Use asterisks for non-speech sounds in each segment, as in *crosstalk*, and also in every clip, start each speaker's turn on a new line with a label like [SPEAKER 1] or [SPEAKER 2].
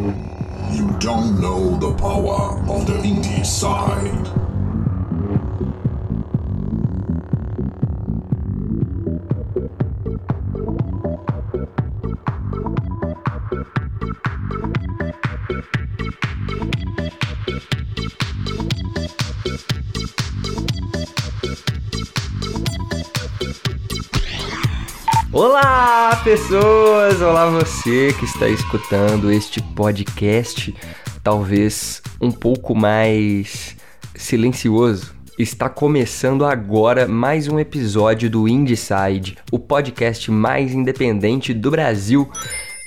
[SPEAKER 1] You don't know the power of the indie side.
[SPEAKER 2] Olá, pessoas! Olá, você que está escutando este podcast, talvez um pouco mais silencioso. Está começando agora mais um episódio do Indieside, o podcast mais independente do Brasil.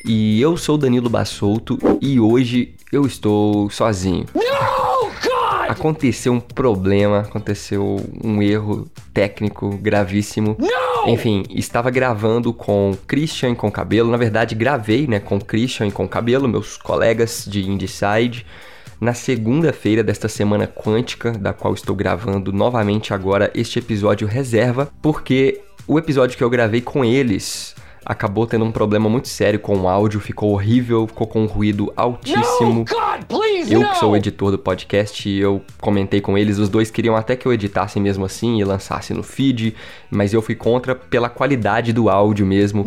[SPEAKER 2] E eu sou Danilo Bassolto e hoje eu estou sozinho. Aconteceu um problema, aconteceu um erro técnico gravíssimo. Enfim, estava gravando com Christian com Cabelo. Na verdade, gravei, né, com Christian e com Cabelo, meus colegas de Indieside, na segunda-feira desta semana quântica, da qual estou gravando novamente agora este episódio reserva, porque o episódio que eu gravei com eles acabou tendo um problema muito sério com o áudio, ficou horrível, ficou com um ruído altíssimo. God, please, eu que sou o editor do podcast, eu comentei com eles, os dois queriam até que eu editasse mesmo assim e lançasse no feed, mas eu fui contra pela qualidade do áudio mesmo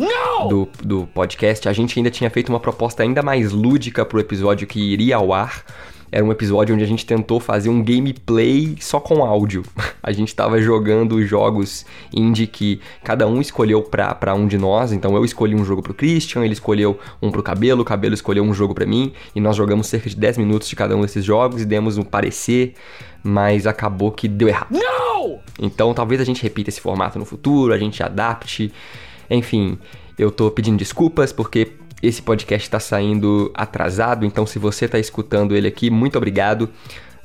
[SPEAKER 2] do, do podcast. A gente ainda tinha feito uma proposta ainda mais lúdica pro episódio que iria ao ar. Era um episódio onde a gente tentou fazer um gameplay só com áudio. *laughs* A gente estava jogando jogos indie que cada um escolheu para um de nós. Então eu escolhi um jogo pro Christian, ele escolheu um pro Cabelo, o Cabelo escolheu um jogo para mim. E nós jogamos cerca de 10 minutos de cada um desses jogos e demos um parecer mas acabou que deu errado. Não! Então talvez a gente repita esse formato no futuro, a gente adapte. Enfim, eu tô pedindo desculpas porque esse podcast está saindo atrasado, então se você está escutando ele aqui, muito obrigado.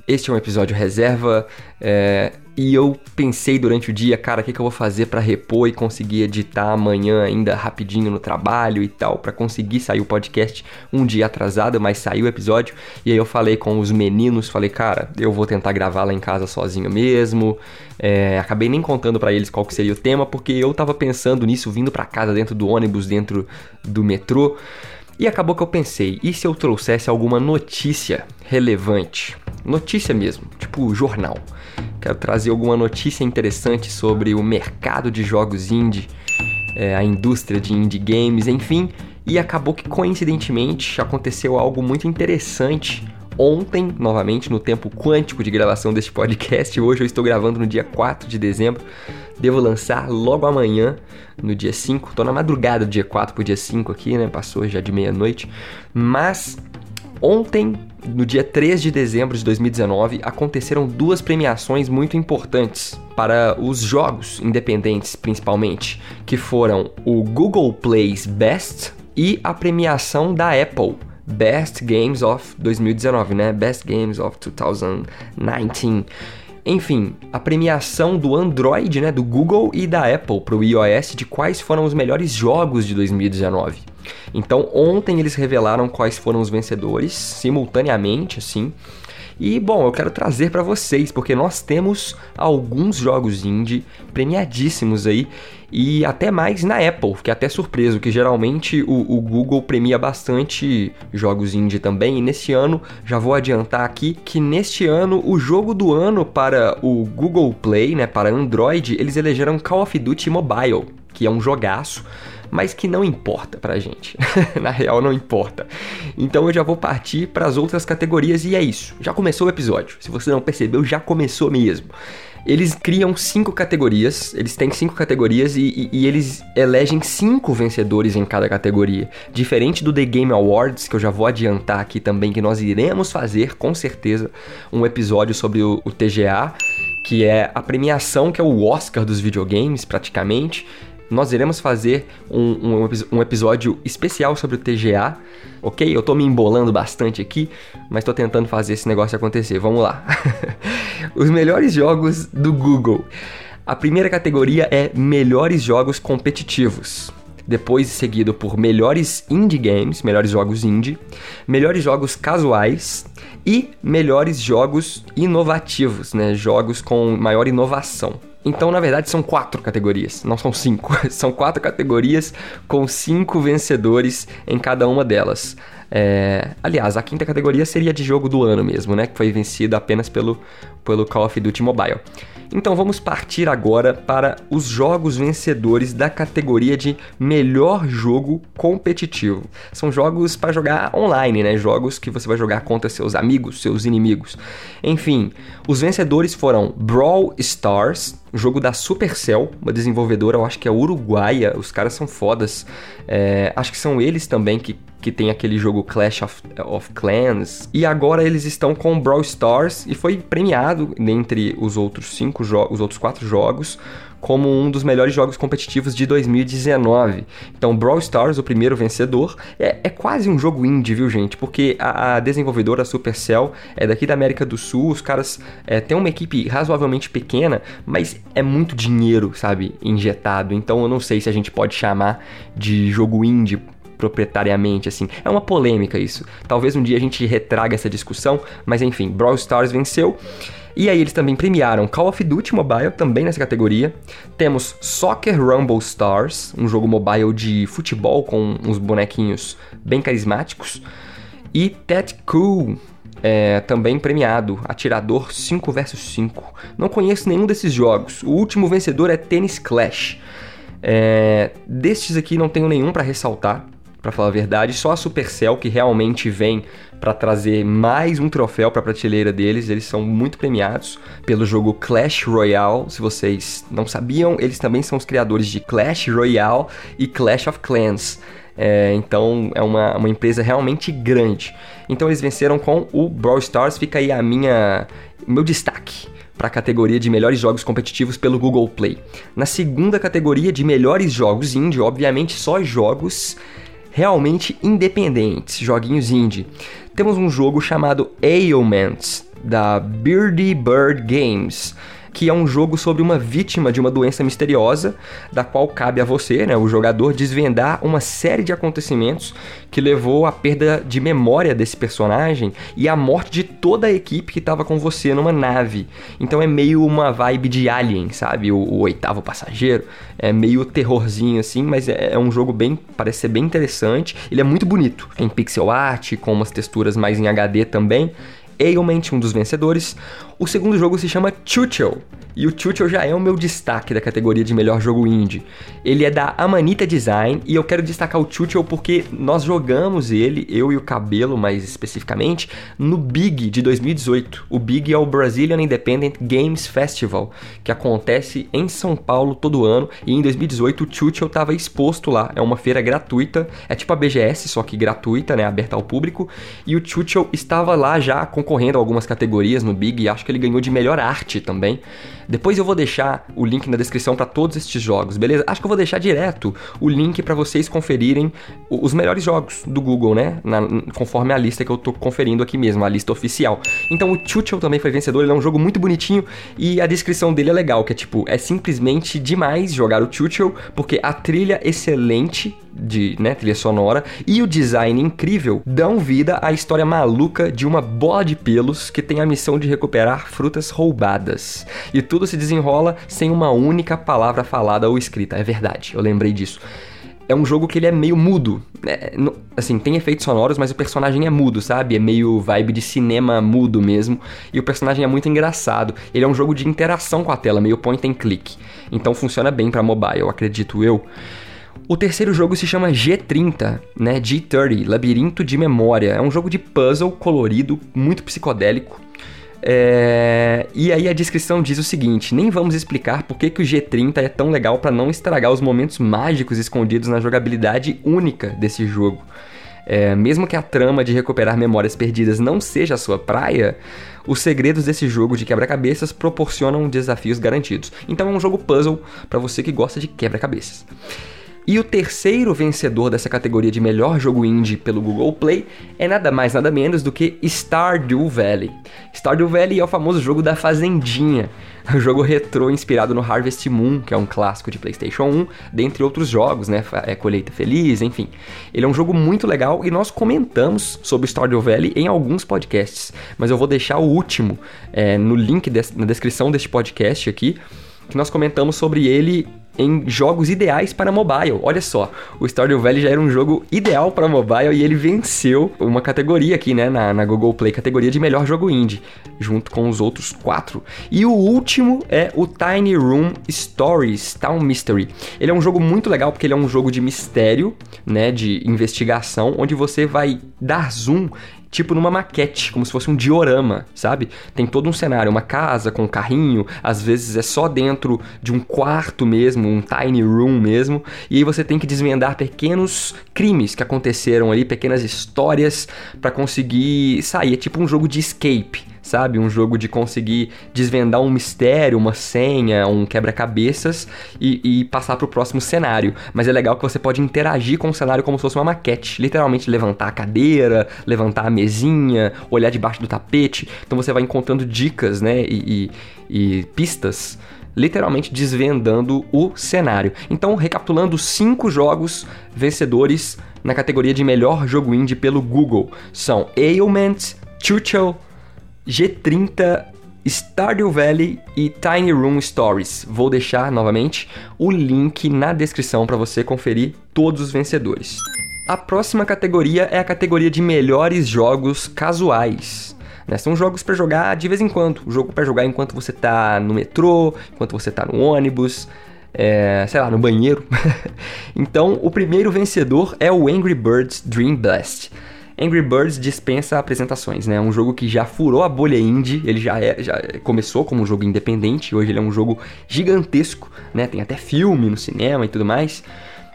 [SPEAKER 2] Este é um episódio reserva é, e eu pensei durante o dia, cara, o que, que eu vou fazer para repor e conseguir editar amanhã ainda rapidinho no trabalho e tal, para conseguir sair o podcast um dia atrasado, mas saiu o episódio. E aí eu falei com os meninos, falei, cara, eu vou tentar gravar lá em casa sozinho mesmo. É, acabei nem contando para eles qual que seria o tema, porque eu tava pensando nisso vindo para casa dentro do ônibus, dentro do metrô. E acabou que eu pensei, e se eu trouxesse alguma notícia relevante? Notícia mesmo, tipo jornal. Quero trazer alguma notícia interessante sobre o mercado de jogos indie, é, a indústria de indie games, enfim. E acabou que coincidentemente aconteceu algo muito interessante ontem, novamente, no tempo quântico de gravação deste podcast. Hoje eu estou gravando no dia 4 de dezembro. Devo lançar logo amanhã, no dia 5. Tô na madrugada do dia 4 pro dia 5 aqui, né? Passou já de meia-noite. Mas Ontem, no dia 3 de dezembro de 2019, aconteceram duas premiações muito importantes para os jogos independentes, principalmente, que foram o Google Play's Best e a premiação da Apple. Best Games of 2019, né? Best Games of 2019. Enfim, a premiação do Android, né, do Google e da Apple para o iOS de quais foram os melhores jogos de 2019. Então, ontem eles revelaram quais foram os vencedores, simultaneamente, assim. E bom, eu quero trazer para vocês, porque nós temos alguns jogos indie premiadíssimos aí, e até mais na Apple, fiquei até surpreso, que geralmente o, o, Google premia bastante jogos indie também, e nesse ano, já vou adiantar aqui, que neste ano, o jogo do ano para o Google Play, né, para Android, eles elegeram Call of Duty Mobile, que é um jogaço, mas que não importa pra gente. *laughs* Na real, não importa. Então eu já vou partir para as outras categorias e é isso. Já começou o episódio. Se você não percebeu, já começou mesmo. Eles criam cinco categorias, eles têm cinco categorias e, e, e, eles elegem cinco vencedores em cada categoria. Diferente do The Game Awards, que eu já vou adiantar aqui também, que nós iremos fazer com certeza um episódio sobre o, o TGA, que é a premiação que é o Oscar dos videogames, praticamente nós iremos fazer um, um, um, episódio especial sobre o TGA, ok? Eu tô me embolando bastante aqui, mas tô tentando fazer esse negócio acontecer. Vamos lá. *laughs* Os melhores jogos do Google. A primeira categoria é melhores jogos competitivos. Depois seguido por melhores indie games, melhores jogos indie, melhores jogos casuais e melhores jogos inovativos, né? Jogos com maior inovação. Então, na verdade, são quatro categorias, não são cinco. *laughs* são quatro categorias com cinco vencedores em cada uma delas. É, aliás, a quinta categoria seria de jogo do ano mesmo, né? Que foi vencido apenas pelo, pelo Call of Duty Mobile. Então vamos partir agora para os jogos vencedores da categoria de melhor jogo competitivo. São jogos para jogar online, né? Jogos que você vai jogar contra seus amigos, seus inimigos. Enfim, os vencedores foram Brawl Stars, jogo da Supercell, uma desenvolvedora, eu acho que é uruguaia, os caras são fodas. É, acho que são eles também que, que tem aquele jogo Clash of, of Clans. E agora eles estão com Brawl Stars e foi premiado dentre os outros cinco os outros quatro jogos, como um dos melhores jogos competitivos de 2019. Então, Brawl Stars, o primeiro vencedor, é, é quase um jogo indie, viu, gente? Porque a, a, desenvolvedora Supercell é daqui da América do Sul, os caras é, têm uma equipe razoavelmente pequena, mas é muito dinheiro, sabe, injetado. Então, eu não sei se a gente pode chamar de jogo indie proprietariamente, assim. É uma polêmica isso. Talvez um dia a gente retraga essa discussão, mas enfim, Brawl Stars venceu. E aí eles também premiaram Call of Duty Mobile, também nessa categoria. Temos Soccer Rumble Stars, um jogo mobile de futebol com uns bonequinhos bem carismáticos. E Ted Cool, é, também premiado, Atirador 5 vs 5. Não conheço nenhum desses jogos. O último vencedor é Tennis Clash. É, destes aqui não tenho nenhum para ressaltar para falar a verdade. Só a Supercell que realmente vem para trazer mais um troféu para a prateleira deles. Eles são muito premiados pelo jogo Clash Royale. Se vocês não sabiam, eles também são os criadores de Clash Royale e Clash of Clans. É, então é uma, uma empresa realmente grande. Então eles venceram com o Brawl Stars. Fica aí a minha meu destaque para a categoria de melhores jogos competitivos pelo Google Play. Na segunda categoria de melhores jogos indie, obviamente só jogos realmente independentes, joguinhos indie. Temos um jogo chamado Ailments, da Birdie Bird Games que é um jogo sobre uma vítima de uma doença misteriosa, da qual cabe a você, né, o jogador, desvendar uma série de acontecimentos que levou à perda de memória desse personagem e à morte de toda a equipe que estava com você numa nave. Então é meio uma vibe de Alien, sabe? O, o oitavo passageiro. É meio terrorzinho assim, mas é, é, um jogo bem. parece ser bem interessante. Ele é muito bonito. Em pixel art, com umas texturas mais em HD também. Ailment, um dos vencedores. O segundo jogo se chama Chuchel, e o Chuchel já é o meu destaque da categoria de melhor jogo indie. Ele é da Amanita Design e eu quero destacar o Chuchel porque nós jogamos ele, eu e o Cabelo mais especificamente, no Big de 2018. O Big é o Brazilian Independent Games Festival, que acontece em São Paulo todo ano e em 2018 o Chuchel estava exposto lá. É uma feira gratuita, é tipo a BGS, só que gratuita, né, aberta ao público, e o Chuchel estava lá já concorrendo a algumas categorias no Big e acho que ele ganhou de melhor arte também. Depois eu vou deixar o link na descrição para todos estes jogos, beleza? Acho que eu vou deixar direto o link para vocês conferirem os melhores jogos do Google, né? Na, conforme a lista que eu tô conferindo aqui mesmo, a lista oficial. Então o Chuchel também foi vencedor, ele é um jogo muito bonitinho e a descrição dele é legal, que é tipo, é simplesmente demais jogar o Chuchel, porque a trilha excelente de né, trilha sonora e o design incrível dão vida à história maluca de uma bola de pelos que tem a missão de recuperar frutas roubadas. E tudo se desenrola sem uma única palavra falada ou escrita. É verdade, eu lembrei disso é um jogo que ele é meio mudo. É, assim, tem efeitos sonoros, mas o personagem é mudo, sabe? É meio vibe de cinema mudo mesmo. E o personagem é muito engraçado. Ele é um jogo de interação com a tela, meio point and click. Então funciona bem para mobile, acredito eu. O terceiro jogo se chama G30, né? G30, Labirinto de Memória. É um jogo de puzzle colorido, muito psicodélico. É... E aí a descrição diz o seguinte: nem vamos explicar por que, que o G30 é tão legal para não estragar os momentos mágicos escondidos na jogabilidade única desse jogo. É, mesmo que a trama de recuperar memórias perdidas não seja a sua praia, os segredos desse jogo de quebra-cabeças proporcionam desafios garantidos. Então é um jogo puzzle para você que gosta de quebra-cabeças. E o terceiro vencedor dessa categoria de melhor jogo indie pelo Google Play é nada mais nada menos do que Stardew Valley. Stardew Valley é o famoso jogo da fazendinha, o *laughs* jogo retrô inspirado no Harvest Moon, que é um clássico de PlayStation 1, dentre outros jogos, né? É Colheita Feliz, enfim. Ele é um jogo muito legal e nós comentamos sobre Stardew Valley em alguns podcasts, mas eu vou deixar o último é, no link na descrição deste podcast aqui que nós comentamos sobre ele em jogos ideais para mobile. Olha só, o Stardew Valley já era um jogo ideal para mobile e ele venceu uma categoria aqui, né, na, na Google Play, categoria de melhor jogo indie, junto com os outros quatro. E o último é o Tiny Room Stories Town Mystery. Ele é um jogo muito legal porque ele é um jogo de mistério, né, de investigação, onde você vai dar zoom tipo numa maquete, como se fosse um diorama, sabe? Tem todo um cenário, uma casa com um carrinho, às vezes é só dentro de um quarto mesmo, um tiny room mesmo, e aí você tem que desvendar pequenos crimes que aconteceram ali, pequenas histórias para conseguir sair, é tipo um jogo de escape sabe? Um jogo de conseguir desvendar um mistério, uma senha, um quebra-cabeças e, e passar para o próximo cenário. Mas é legal que você pode interagir com o cenário como se fosse uma maquete. Literalmente levantar a cadeira, levantar a mesinha, olhar debaixo do tapete. Então você vai encontrando dicas, né? e, e, e pistas literalmente desvendando o cenário. Então, recapitulando, cinco jogos vencedores na categoria de melhor jogo indie pelo Google são Ailment, Churchill, G30, Stardew Valley e Tiny Room Stories. Vou deixar novamente o link na descrição para você conferir todos os vencedores. A próxima categoria é a categoria de melhores jogos casuais. Né? São jogos para jogar de vez em quando. Jogo para jogar enquanto você tá no metrô, enquanto você tá no ônibus, é, sei lá, no banheiro. *laughs* então, o primeiro vencedor é o Angry Birds Dream Blast. Angry Birds dispensa apresentações, né? É um jogo que já furou a bolha indie, ele já, é, já começou como um jogo independente, hoje ele é um jogo gigantesco, né? Tem até filme no cinema e tudo mais.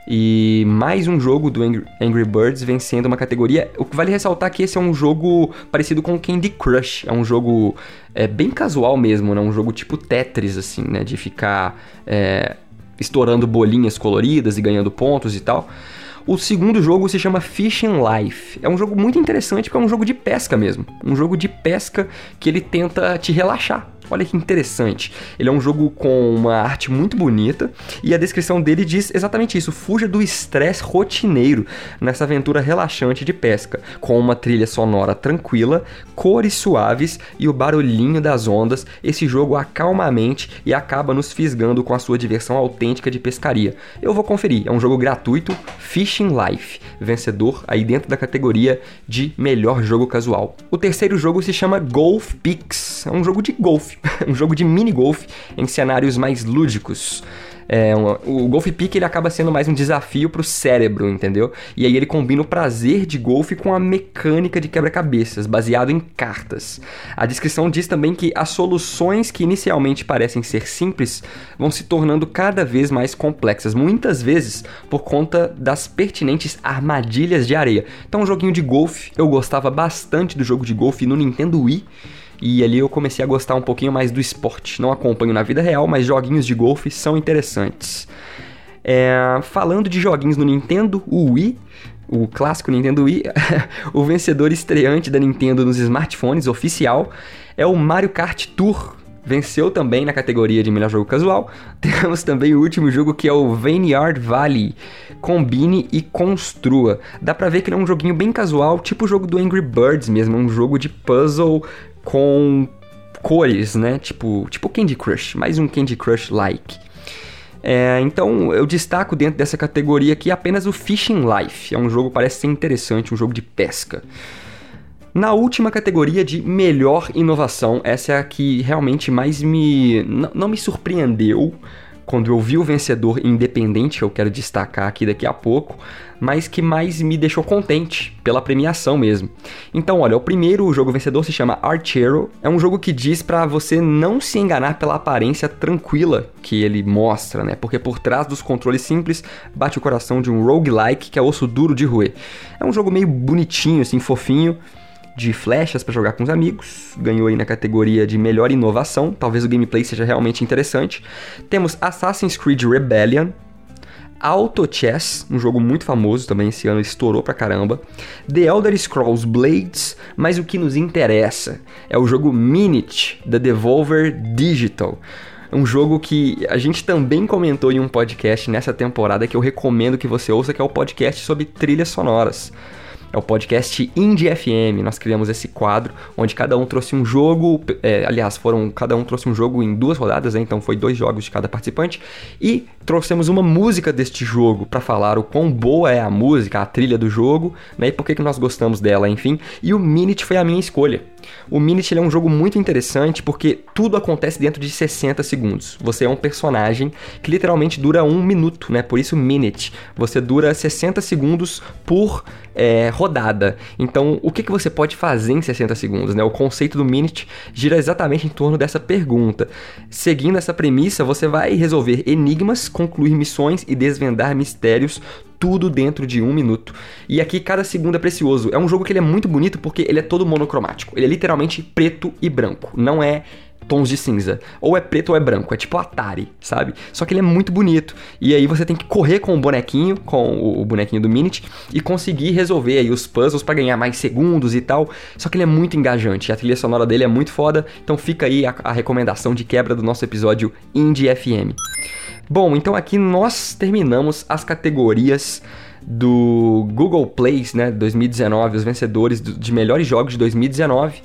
[SPEAKER 2] E mais um jogo do Angry, Birds vencendo uma categoria. O que vale ressaltar que esse é um jogo parecido com Candy Crush. É um jogo é, bem casual mesmo, né? Um jogo tipo Tetris, assim, né? De ficar é, estourando bolinhas coloridas e ganhando pontos e tal. O segundo jogo se chama Fishing Life. É um jogo muito interessante porque é um jogo de pesca mesmo. Um jogo de pesca que ele tenta te relaxar. Olha que interessante. Ele é um jogo com uma arte muito bonita e a descrição dele diz exatamente isso: fuja do estresse rotineiro nessa aventura relaxante de pesca, com uma trilha sonora tranquila, cores suaves e o barulhinho das ondas. Esse jogo acalma a mente e acaba nos fisgando com a sua diversão autêntica de pescaria. Eu vou conferir, é um jogo gratuito, Fishing Life, vencedor aí dentro da categoria de melhor jogo casual. O terceiro jogo se chama Golf Pix, é um jogo de golfe *laughs* um jogo de mini golf em cenários mais lúdicos. É, o Golf Peak ele acaba sendo mais um desafio para o cérebro, entendeu? E aí ele combina o prazer de golfe com a mecânica de quebra-cabeças, baseado em cartas. A descrição diz também que as soluções que inicialmente parecem ser simples vão se tornando cada vez mais complexas, muitas vezes por conta das pertinentes armadilhas de areia. Então, um joguinho de golfe, eu gostava bastante do jogo de golfe no Nintendo Wii. E ali eu comecei a gostar um pouquinho mais do esporte. Não acompanho na vida real, mas joguinhos de golfe são interessantes. É, falando de joguinhos no Nintendo, o Wii, o clássico Nintendo Wii, *laughs* o vencedor estreante da Nintendo nos smartphones oficial é o Mario Kart Tour. Venceu também na categoria de melhor jogo casual. *laughs* Temos também o último jogo que é o Vineyard Valley. Combine e construa. Dá pra ver que ele é um joguinho bem casual, tipo o jogo do Angry Birds mesmo, um jogo de puzzle com cores, né? Tipo, tipo Candy Crush, mais um Candy Crush like. É, então eu destaco dentro dessa categoria aqui apenas o Fishing Life. É um jogo parece ser interessante, um jogo de pesca. Na última categoria de melhor inovação, essa é a que realmente mais me. não me surpreendeu quando eu vi o vencedor independente, eu quero destacar aqui daqui a pouco, mas que mais me deixou contente pela premiação mesmo. Então, olha, o primeiro jogo vencedor se chama Archero. É um jogo que diz para você não se enganar pela aparência tranquila que ele mostra, né? Porque por trás dos controles simples bate o coração de um roguelike que é osso duro de roer. É um jogo meio bonitinho, assim, fofinho de flechas para jogar com os amigos, ganhou aí na categoria de melhor inovação, talvez o gameplay seja realmente interessante. Temos Assassin's Creed Rebellion, Auto Chess, um jogo muito famoso também esse ano, estourou pra caramba. The Elder Scrolls Blades, mas o que nos interessa é o jogo Minute da Devolver Digital. Um jogo que a gente também comentou em um podcast nessa temporada que eu recomendo que você ouça, que é o podcast sobre trilhas sonoras. É o podcast Indie FM. Nós criamos esse quadro onde cada um trouxe um jogo, é, aliás, foram cada um trouxe um jogo em duas rodadas, né? então foi dois jogos de cada participante e trouxemos uma música deste jogo para falar o quão boa é a música, a trilha do jogo, né? E por que, que nós gostamos dela, enfim. E o Minute foi a minha escolha. O Minute é um jogo muito interessante porque tudo acontece dentro de 60 segundos. Você é um personagem que literalmente dura um minuto, né? Por isso Minute. Você dura 60 segundos por é, rodada. Então, o que, que você pode fazer em 60 segundos? Né? O conceito do Minute gira exatamente em torno dessa pergunta. Seguindo essa premissa, você vai resolver enigmas, concluir missões e desvendar mistérios tudo dentro de um minuto. E aqui cada segundo é precioso. É um jogo que ele é muito bonito porque ele é todo monocromático. Ele é literalmente preto e branco. Não é tons de cinza. Ou é preto ou é branco. É tipo Atari, sabe? Só que ele é muito bonito. E aí você tem que correr com o bonequinho, com o bonequinho do Minute, e conseguir resolver aí os puzzles para ganhar mais segundos e tal. Só que ele é muito engajante. A trilha sonora dele é muito foda. Então fica aí a, a recomendação de quebra do nosso episódio Indie FM. Bom, então aqui nós terminamos as categorias do Google Plays, né, 2019, os vencedores de melhores jogos de 2019.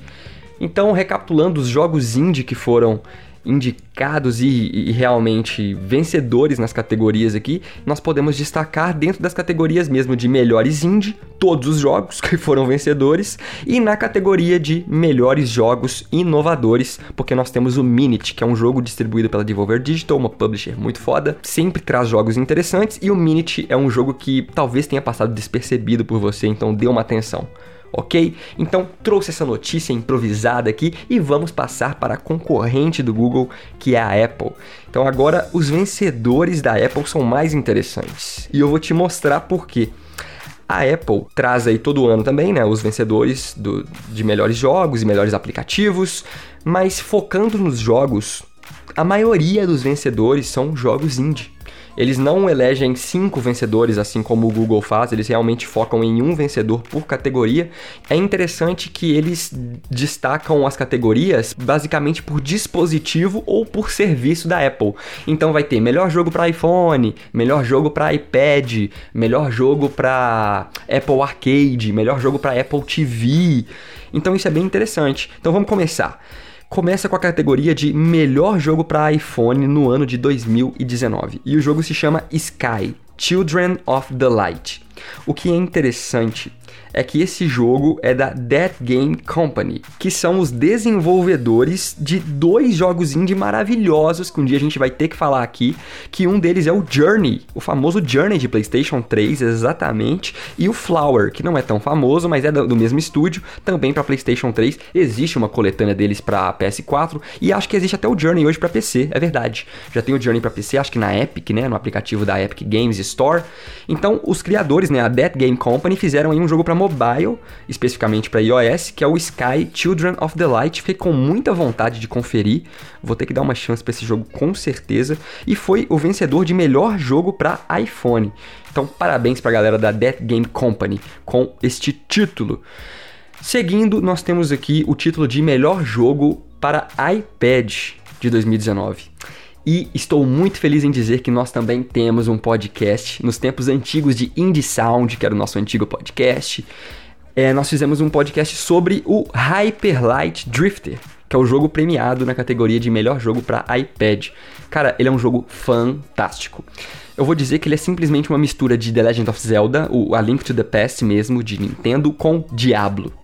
[SPEAKER 2] Então, recapitulando os jogos indie que foram indicados e, e, realmente vencedores nas categorias aqui, nós podemos destacar dentro das categorias mesmo de melhores indie, todos os jogos *laughs* que foram vencedores, e na categoria de melhores jogos inovadores, porque nós temos o Minute, que é um jogo distribuído pela Devolver Digital, uma publisher muito foda, sempre traz jogos interessantes, e o Minute é um jogo que talvez tenha passado despercebido por você, então dê uma atenção ok? Então trouxe essa notícia improvisada aqui e vamos passar para a concorrente do Google, que é a Apple. Então agora os vencedores da Apple são mais interessantes e eu vou te mostrar por quê. A Apple traz aí todo ano também, né, os vencedores do, de melhores jogos e melhores aplicativos, mas focando nos jogos, a maioria dos vencedores são jogos indie. Eles não elegem cinco vencedores, assim como o Google faz, eles realmente focam em um vencedor por categoria. É interessante que eles destacam as categorias basicamente por dispositivo ou por serviço da Apple. Então vai ter melhor jogo para iPhone, melhor jogo para iPad, melhor jogo para Apple Arcade, melhor jogo para Apple TV. Então isso é bem interessante. Então vamos começar começa com a categoria de melhor jogo para iPhone no ano de 2019. E o jogo se chama Sky Children of the Light. O que é interessante é que esse jogo é da Dead Game Company, que são os desenvolvedores de dois jogos indie maravilhosos que um dia a gente vai ter que falar aqui, que um deles é o Journey, o famoso Journey de PlayStation 3, exatamente, e o Flower, que não é tão famoso, mas é do mesmo estúdio, também para PlayStation 3. Existe uma coletânea deles para PS4 e acho que existe até o Journey hoje para PC, é verdade. Já tem o Journey para PC, acho que na Epic, né, no aplicativo da Epic Games Store. Então, os criadores, né, a Dead Game Company fizeram aí um jogo para mobile, especificamente para iOS, que é o Sky Children of the Light. Fiquei com muita vontade de conferir. Vou ter que dar uma chance para esse jogo com certeza. E foi o vencedor de melhor jogo para iPhone. Então, parabéns para a galera da Dead Game Company com este título. Seguindo, nós temos aqui o título de melhor jogo para iPad de 2019. E estou muito feliz em dizer que nós também temos um podcast nos tempos antigos de Indie Sound, que era o nosso antigo podcast. É, nós fizemos um podcast sobre o Hyper Light Drifter, que é o jogo premiado na categoria de melhor jogo para iPad. Cara, ele é um jogo fantástico. Eu vou dizer que ele é simplesmente uma mistura de The Legend of Zelda, o A Link to the Past mesmo, de Nintendo, com Diablo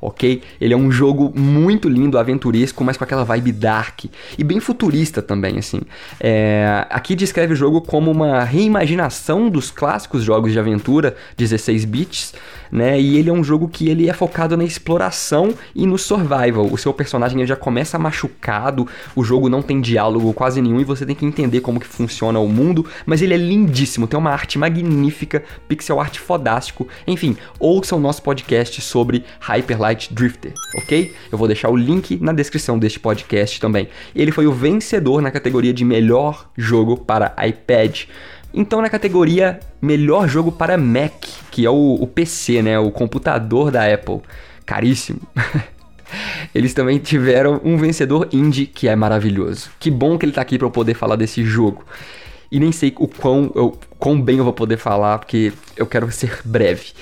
[SPEAKER 2] ok? Ele é um jogo muito lindo, aventuresco, mas com aquela vibe dark e bem futurista também, assim. É, aqui descreve o jogo como uma reimaginação dos clássicos jogos de aventura 16 bits, né? E ele é um jogo que ele é focado na exploração e no survival. O seu personagem já começa machucado, o jogo não tem diálogo quase nenhum e você tem que entender como que funciona o mundo, mas ele é lindíssimo, tem uma arte magnífica, pixel art fodástico. Enfim, ouça o nosso podcast sobre Hyper Light Drifter, ok? Eu vou deixar o link na descrição deste podcast também. Ele foi o vencedor na categoria de melhor jogo para iPad. Então, na categoria melhor jogo para Mac, que é o, o PC, né, o computador da Apple, caríssimo. *laughs* Eles também tiveram um vencedor indie que é maravilhoso. Que bom que ele tá aqui para eu poder falar desse jogo. E nem sei o quão, eu, quão bem eu vou poder falar, porque eu quero ser breve.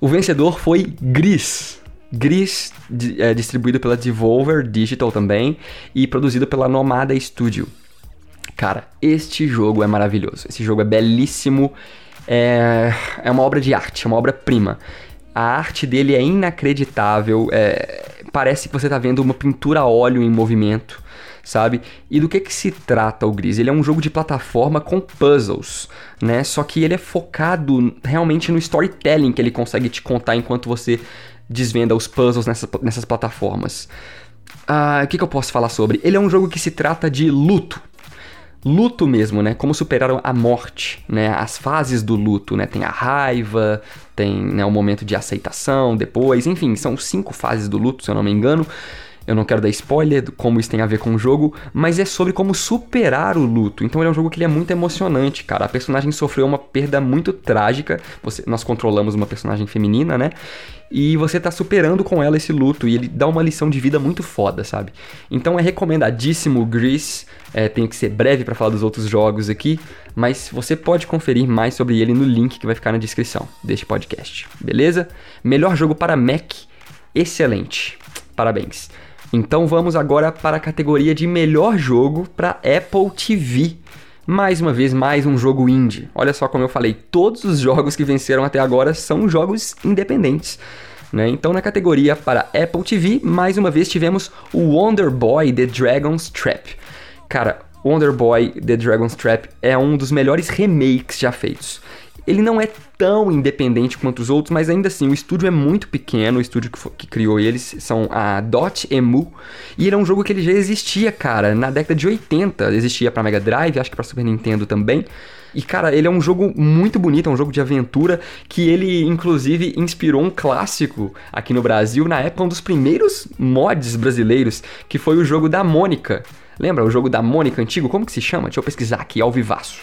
[SPEAKER 2] O vencedor foi Gris. Gris, é, distribuído pela Devolver Digital também e produzido pela Nomada Studio. Cara, este jogo é maravilhoso. Esse jogo é belíssimo. É, é uma obra de arte, é uma obra-prima. A arte dele é inacreditável. É, parece que você está vendo uma pintura a óleo em movimento, sabe? E do que que se trata o Gris? Ele é um jogo de plataforma com puzzles, né? Só que ele é focado realmente no storytelling que ele consegue te contar enquanto você desvenda os puzzles nessas, nessas plataformas. Ah, o que, que eu posso falar sobre? Ele é um jogo que se trata de luto, luto mesmo, né? Como superar a morte, né? As fases do luto, né? Tem a raiva, tem né, o momento de aceitação, depois, enfim, são cinco fases do luto, se eu não me engano. Eu não quero dar spoiler como isso tem a ver com o jogo, mas é sobre como superar o luto. Então ele é um jogo que ele é muito emocionante, cara. A personagem sofreu uma perda muito trágica. Você, nós controlamos uma personagem feminina, né? E você tá superando com ela esse luto e ele dá uma lição de vida muito foda, sabe? Então é recomendadíssimo o Grease. É, tenho que ser breve para falar dos outros jogos aqui, mas você pode conferir mais sobre ele no link que vai ficar na descrição deste podcast, beleza? Melhor jogo para Mac, excelente. Parabéns. Então vamos agora para a categoria de melhor jogo para Apple TV. Mais uma vez, mais um jogo indie. Olha só como eu falei, todos os jogos que venceram até agora são jogos independentes. Né? Então, na categoria para Apple TV, mais uma vez tivemos o Wonder Boy The Dragon's Trap. Cara, Wonder Boy The Dragon's Trap é um dos melhores remakes já feitos. Ele não é tão independente quanto os outros, mas ainda assim o estúdio é muito pequeno, o estúdio que, que, criou eles são a Dot Emu, e ele é um jogo que ele já existia, cara, na década de 80, existia para Mega Drive, acho que para Super Nintendo também. E cara, ele é um jogo muito bonito, é um jogo de aventura que ele inclusive inspirou um clássico aqui no Brasil, na época um dos primeiros mods brasileiros, que foi o jogo da Mônica. Lembra o jogo da Mônica antigo? Como que se chama? Deixa eu pesquisar aqui, ao vivaço.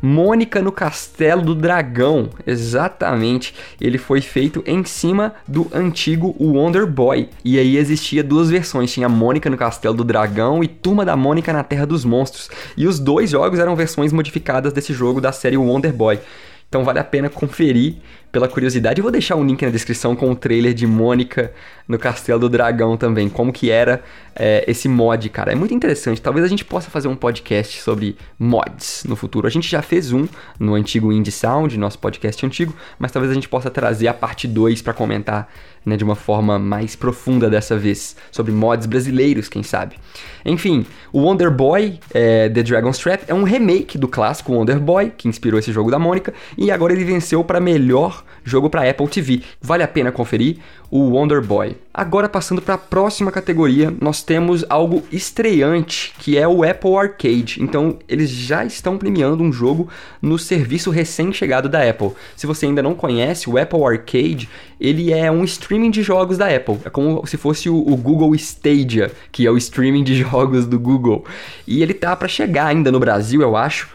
[SPEAKER 2] Mônica no Castelo do Dragão. Exatamente. Ele foi feito em cima do antigo Wonder Boy. E aí existia duas versões. Tinha Mônica no Castelo do Dragão e Turma da Mônica na Terra dos Monstros. E os dois jogos eram versões modificadas desse jogo da série Wonder Boy. Então vale a pena conferir pela curiosidade. Eu vou deixar um link na descrição com o trailer de Mônica no Castelo do Dragão também. Como que era é, esse mod, cara. É muito interessante. Talvez a gente possa fazer um podcast sobre mods no futuro. A gente já fez um no antigo Indie Sound, nosso podcast antigo, mas talvez a gente possa trazer a parte 2 para comentar né, de uma forma mais profunda dessa vez, sobre mods brasileiros, quem sabe. Enfim, o Wonder Boy é, The Dragon's Trap é um remake do clássico Wonder Boy, que inspirou esse jogo da Mônica, e agora ele venceu para melhor jogo para Apple TV. Vale a pena conferir o Wonder Boy. Agora passando para a próxima categoria, nós temos algo estreante, que é o Apple Arcade. Então, eles já estão premiando um jogo no serviço recém-chegado da Apple. Se você ainda não conhece, o Apple Arcade, ele é um streaming de jogos da Apple. É como se fosse o, Google Stadia, que é o streaming de *laughs* jogos do Google. E ele tá para chegar ainda no Brasil, eu acho.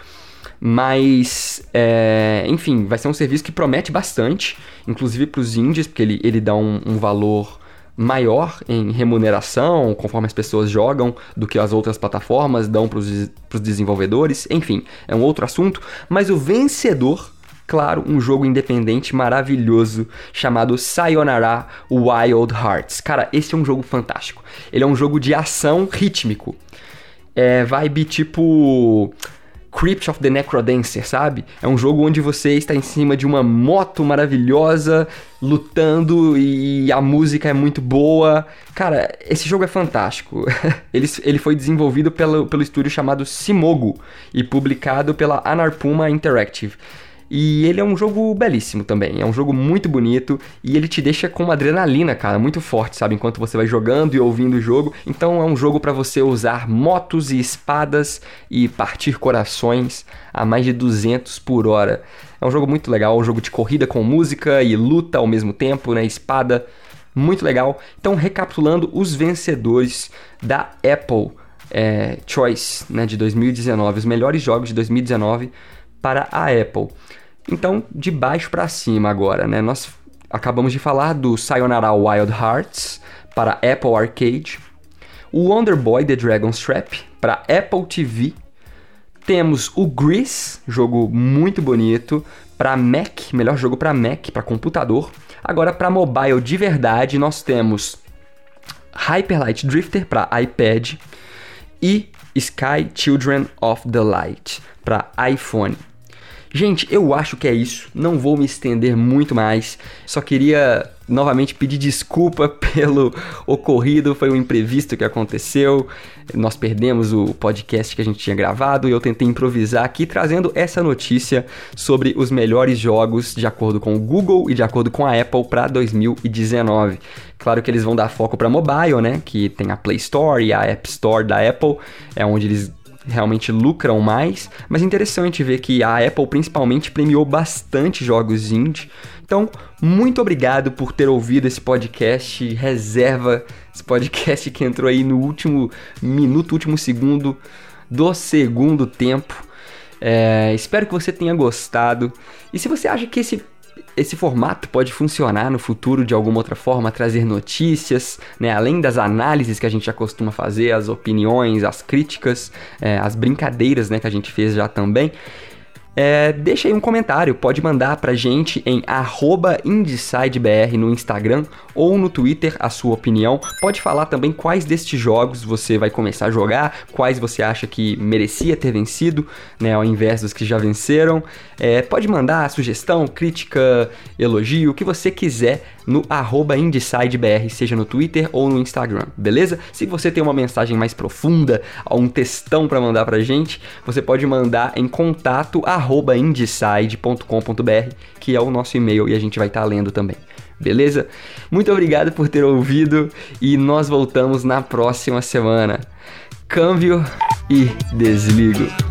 [SPEAKER 2] Mas, é, enfim, vai ser um serviço que promete bastante, inclusive para os indies, porque ele, ele dá um, um valor maior em remuneração, conforme as pessoas jogam, do que as outras plataformas dão para os desenvolvedores. Enfim, é um outro assunto. Mas o vencedor, claro, um jogo independente maravilhoso chamado Sayonara Wild Hearts. Cara, esse é um jogo fantástico. Ele é um jogo de ação rítmico. É vibe tipo Crypt of the Necrodancer, sabe? É um jogo onde você está em cima de uma moto maravilhosa, lutando e a música é muito boa. Cara, esse jogo é fantástico. *laughs* ele, ele foi desenvolvido pelo, pelo estúdio chamado Simogo e publicado pela Anarpuma Interactive. E ele é um jogo belíssimo também. É um jogo muito bonito e ele te deixa com uma adrenalina, cara, muito forte, sabe? Enquanto você vai jogando e ouvindo o jogo. Então é um jogo para você usar motos e espadas e partir corações a mais de 200 por hora. É um jogo muito legal, um jogo de corrida com música e luta ao mesmo tempo, né? Espada. Muito legal. Então, recapitulando os vencedores da Apple é, Choice né, de 2019, os melhores jogos de 2019 para a Apple. Então, de baixo para cima agora, né? Nós acabamos de falar do Sayonara Wild Hearts para Apple Arcade, o Wonder Boy The Dragon's Trap para Apple TV, Temos o Grease, jogo muito bonito, para Mac, melhor jogo para Mac, para computador. Agora para mobile de verdade, nós temos Hyper Light Drifter para iPad e Sky Children of the Light para iPhone. Gente, eu acho que é isso. Não vou me estender muito mais. Só queria novamente pedir desculpa *laughs* pelo ocorrido. Foi um imprevisto que aconteceu. Nós perdemos o podcast que a gente tinha gravado e eu tentei improvisar aqui trazendo essa notícia sobre os melhores jogos de acordo com o Google e de acordo com a Apple para 2019. Claro que eles vão dar foco para mobile, né? Que tem a Play Store e a App Store da Apple, é onde eles realmente lucram mais, mas é interessante ver que a Apple principalmente premiou bastante jogos indie. Então, muito obrigado por ter ouvido esse podcast. Reserva esse podcast que entrou aí no último minuto, último segundo do segundo tempo. É, espero que você tenha gostado. E se você acha que esse esse formato pode funcionar no futuro de alguma outra forma, trazer notícias, né? além das análises que a gente já costuma fazer, as opiniões, as críticas, é, as brincadeiras né, que a gente fez já também. É, deixa aí um comentário, pode mandar pra gente em IndeCideBR no Instagram ou no Twitter a sua opinião. Pode falar também quais destes jogos você vai começar a jogar, quais você acha que merecia ter vencido, né, ao invés dos que já venceram. É, pode mandar sugestão, crítica, elogio, o que você quiser no IndeCideBR, seja no Twitter ou no Instagram, beleza? Se você tem uma mensagem mais profunda, um textão para mandar pra gente, você pode mandar em contato indecide.com.br, que é o nosso e-mail e a gente vai estar tá lendo também. Beleza? Muito obrigado por ter ouvido e nós voltamos na próxima semana. Câmbio e desligo.